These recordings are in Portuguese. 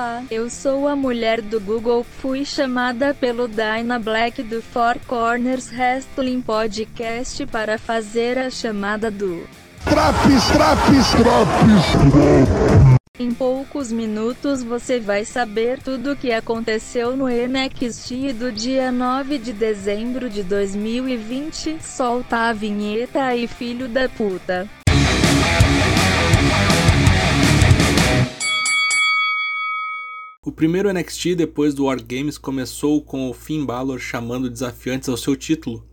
Olá, eu sou a mulher do Google. Fui chamada pelo Dyna Black do Four Corners Wrestling Podcast para fazer a chamada do Traps, traps, traps. Em poucos minutos você vai saber tudo o que aconteceu no NXT do dia 9 de dezembro de 2020. Solta a vinheta aí, filho da puta. O primeiro NXT depois do War Games começou com o Finn Balor chamando desafiantes ao seu título.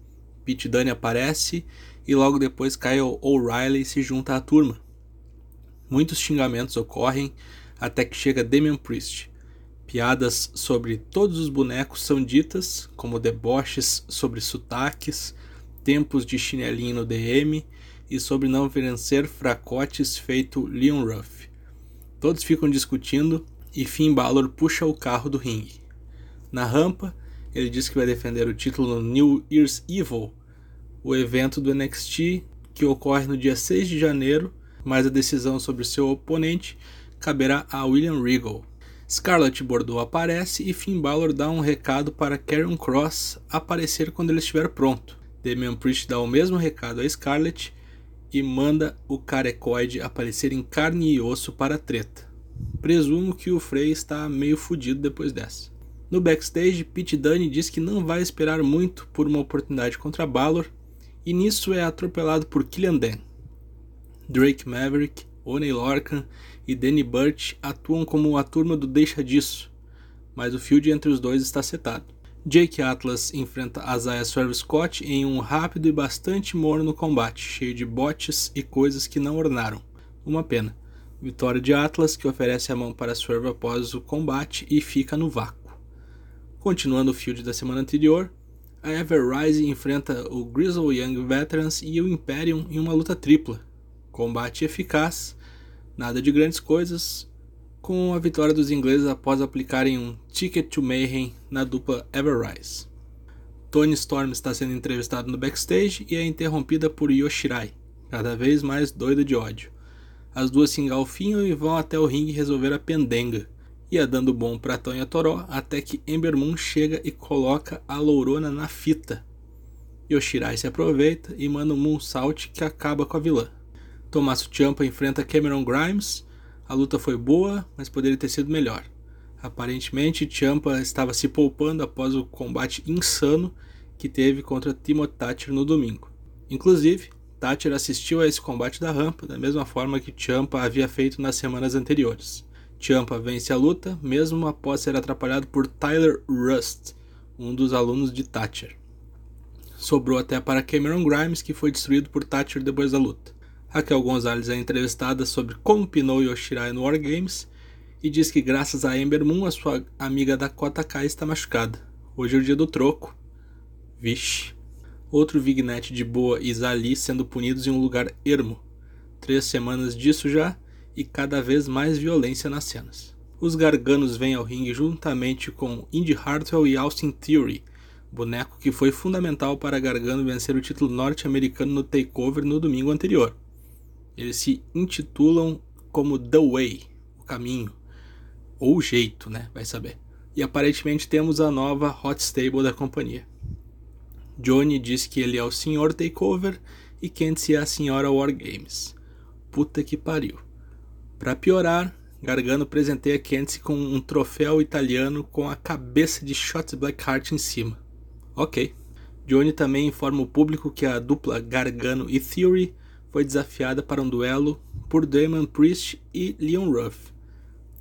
Pete Dunne aparece e logo depois Kyle O'Reilly se junta à turma. Muitos xingamentos ocorrem até que chega Damian Priest. Piadas sobre todos os bonecos são ditas, como deboches sobre sotaques, tempos de chinelinho no DM e sobre não vencer fracotes feito Leon Ruff. Todos ficam discutindo e Finn Balor puxa o carro do ringue. Na rampa, ele diz que vai defender o título no New Year's Evil, o evento do NXT que ocorre no dia 6 de janeiro, mas a decisão sobre seu oponente caberá a William Regal. Scarlett Bordeaux aparece e Finn Balor dá um recado para Karrion Cross aparecer quando ele estiver pronto. Damian Priest dá o mesmo recado a Scarlett e manda o carecoide aparecer em carne e osso para a treta. Presumo que o Frey está meio fudido depois dessa. No backstage, Pete Dunne diz que não vai esperar muito por uma oportunidade contra Balor, e nisso é atropelado por Killian Dan. Drake Maverick, Oney Lorcan e Danny Burch atuam como a turma do Deixa Disso, mas o field entre os dois está setado. Jake Atlas enfrenta Isaiah Swerve Scott em um rápido e bastante morno combate, cheio de botes e coisas que não ornaram. Uma pena. Vitória de Atlas, que oferece a mão para Swerve após o combate e fica no vácuo. Continuando o field da semana anterior, a Everrise enfrenta o Grizzle Young Veterans e o Imperium em uma luta tripla. Combate eficaz, nada de grandes coisas, com a vitória dos ingleses após aplicarem um Ticket to Mayhem na dupla Everrise. Tony Storm está sendo entrevistado no backstage e é interrompida por Yoshirai, cada vez mais doida de ódio. As duas se engalfinham e vão até o ringue resolver a pendenga. Ia dando bom pra Tonha Toró até que Ember Moon chega e coloca a lourona na fita. Yoshirai se aproveita e manda um Moonsault que acaba com a vilã. Tommaso Ciampa enfrenta Cameron Grimes. A luta foi boa, mas poderia ter sido melhor. Aparentemente, Ciampa estava se poupando após o combate insano que teve contra Timothy Thatcher no domingo. Inclusive, Thatcher assistiu a esse combate da rampa da mesma forma que Champa havia feito nas semanas anteriores. Champa vence a luta, mesmo após ser atrapalhado por Tyler Rust, um dos alunos de Thatcher. Sobrou até para Cameron Grimes, que foi destruído por Thatcher depois da luta. Raquel Gonzalez é entrevistada sobre como pinou Yoshirai no Wargames e diz que graças a Ember Moon a sua amiga Dakota Kai está machucada. Hoje é o dia do troco. Vixe outro Vignette de Boa e Zali sendo punidos em um lugar ermo. Três semanas disso já, e cada vez mais violência nas cenas. Os Garganos vêm ao ringue juntamente com Indy Hartwell e Austin Theory, boneco que foi fundamental para Gargano vencer o título norte-americano no Takeover no domingo anterior. Eles se intitulam como The Way, o caminho, ou o jeito, né? Vai saber. E aparentemente temos a nova Hot Stable da companhia. Johnny diz que ele é o Sr. Takeover e Kenzie é a Sra. Wargames. Puta que pariu. Para piorar, Gargano presenteia Kenzie com um troféu italiano com a cabeça de Shot Blackheart em cima. Ok. Johnny também informa o público que a dupla Gargano e Theory foi desafiada para um duelo por Damon Priest e Leon Ruff.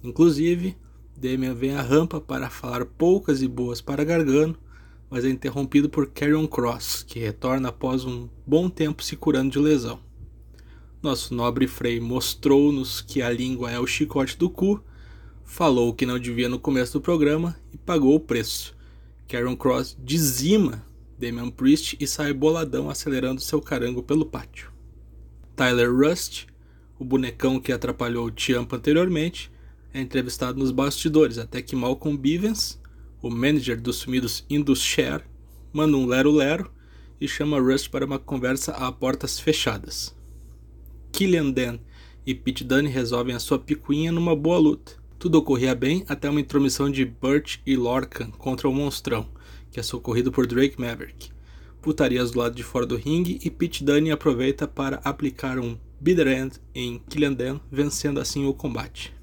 Inclusive, Damian vem à rampa para falar poucas e boas para Gargano mas é interrompido por Carrion Cross, que retorna após um bom tempo se curando de lesão. Nosso nobre Frei mostrou-nos que a língua é o chicote do cu, falou o que não devia no começo do programa e pagou o preço. Carrion Cross dizima Damian Priest e sai boladão acelerando seu carango pelo pátio. Tyler Rust, o bonecão que atrapalhou Ciampa anteriormente, é entrevistado nos bastidores até que Malcolm Bivens, o manager dos sumidos Indus Share manda um lero-lero e chama Rust para uma conversa a portas fechadas. Killian Dan e Pete Dunne resolvem a sua picuinha numa boa luta. Tudo ocorria bem até uma intromissão de Burt e Lorcan contra o Monstrão, que é socorrido por Drake Maverick. Putarias do lado de fora do ringue e Pete Dunne aproveita para aplicar um Bitter End em Killian Dan, vencendo assim o combate.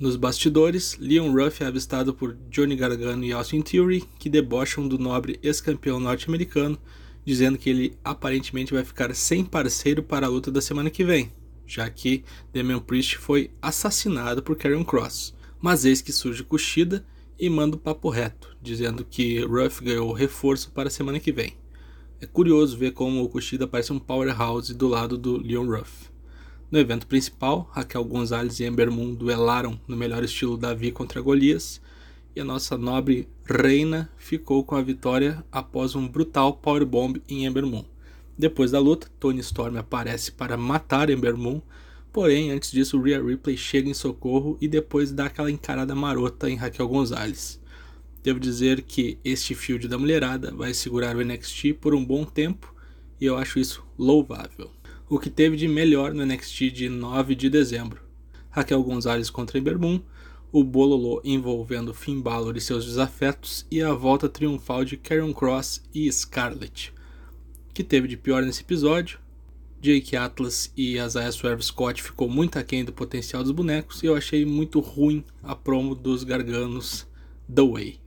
Nos bastidores, Leon Ruff é avistado por Johnny Gargano e Austin Theory, que debocham do nobre ex-campeão norte-americano, dizendo que ele aparentemente vai ficar sem parceiro para a luta da semana que vem, já que Damian Priest foi assassinado por Karrion Cross. Mas eis que surge Kushida e manda o papo reto, dizendo que Ruff ganhou reforço para a semana que vem. É curioso ver como o Kushida parece um powerhouse do lado do Leon Ruff. No evento principal, Raquel Gonzalez e Ember Moon duelaram no melhor estilo Davi contra Golias, e a nossa nobre reina ficou com a vitória após um brutal powerbomb em Ember Moon. Depois da luta, Tony Storm aparece para matar Ember Moon, porém antes disso Rhea Ripley chega em socorro e depois dá aquela encarada marota em Raquel Gonzalez. Devo dizer que este field da mulherada vai segurar o NXT por um bom tempo e eu acho isso louvável. O que teve de melhor no NXT de 9 de dezembro? Raquel Gonzalez contra Ember Moon, o bololô envolvendo Finn Balor e seus desafetos e a volta triunfal de Karrion Cross e Scarlett que teve de pior nesse episódio. Jake Atlas e Isaiah Swerve Scott ficou muito aquém do potencial dos bonecos e eu achei muito ruim a promo dos garganos The Way.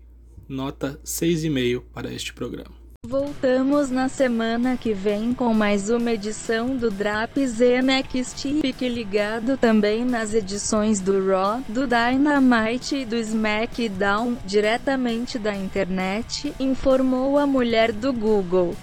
Nota 6,5 para este programa. Voltamos na semana que vem com mais uma edição do Draps NXT. Fique ligado também nas edições do Raw, do Dynamite e do SmackDown, diretamente da internet, informou a mulher do Google.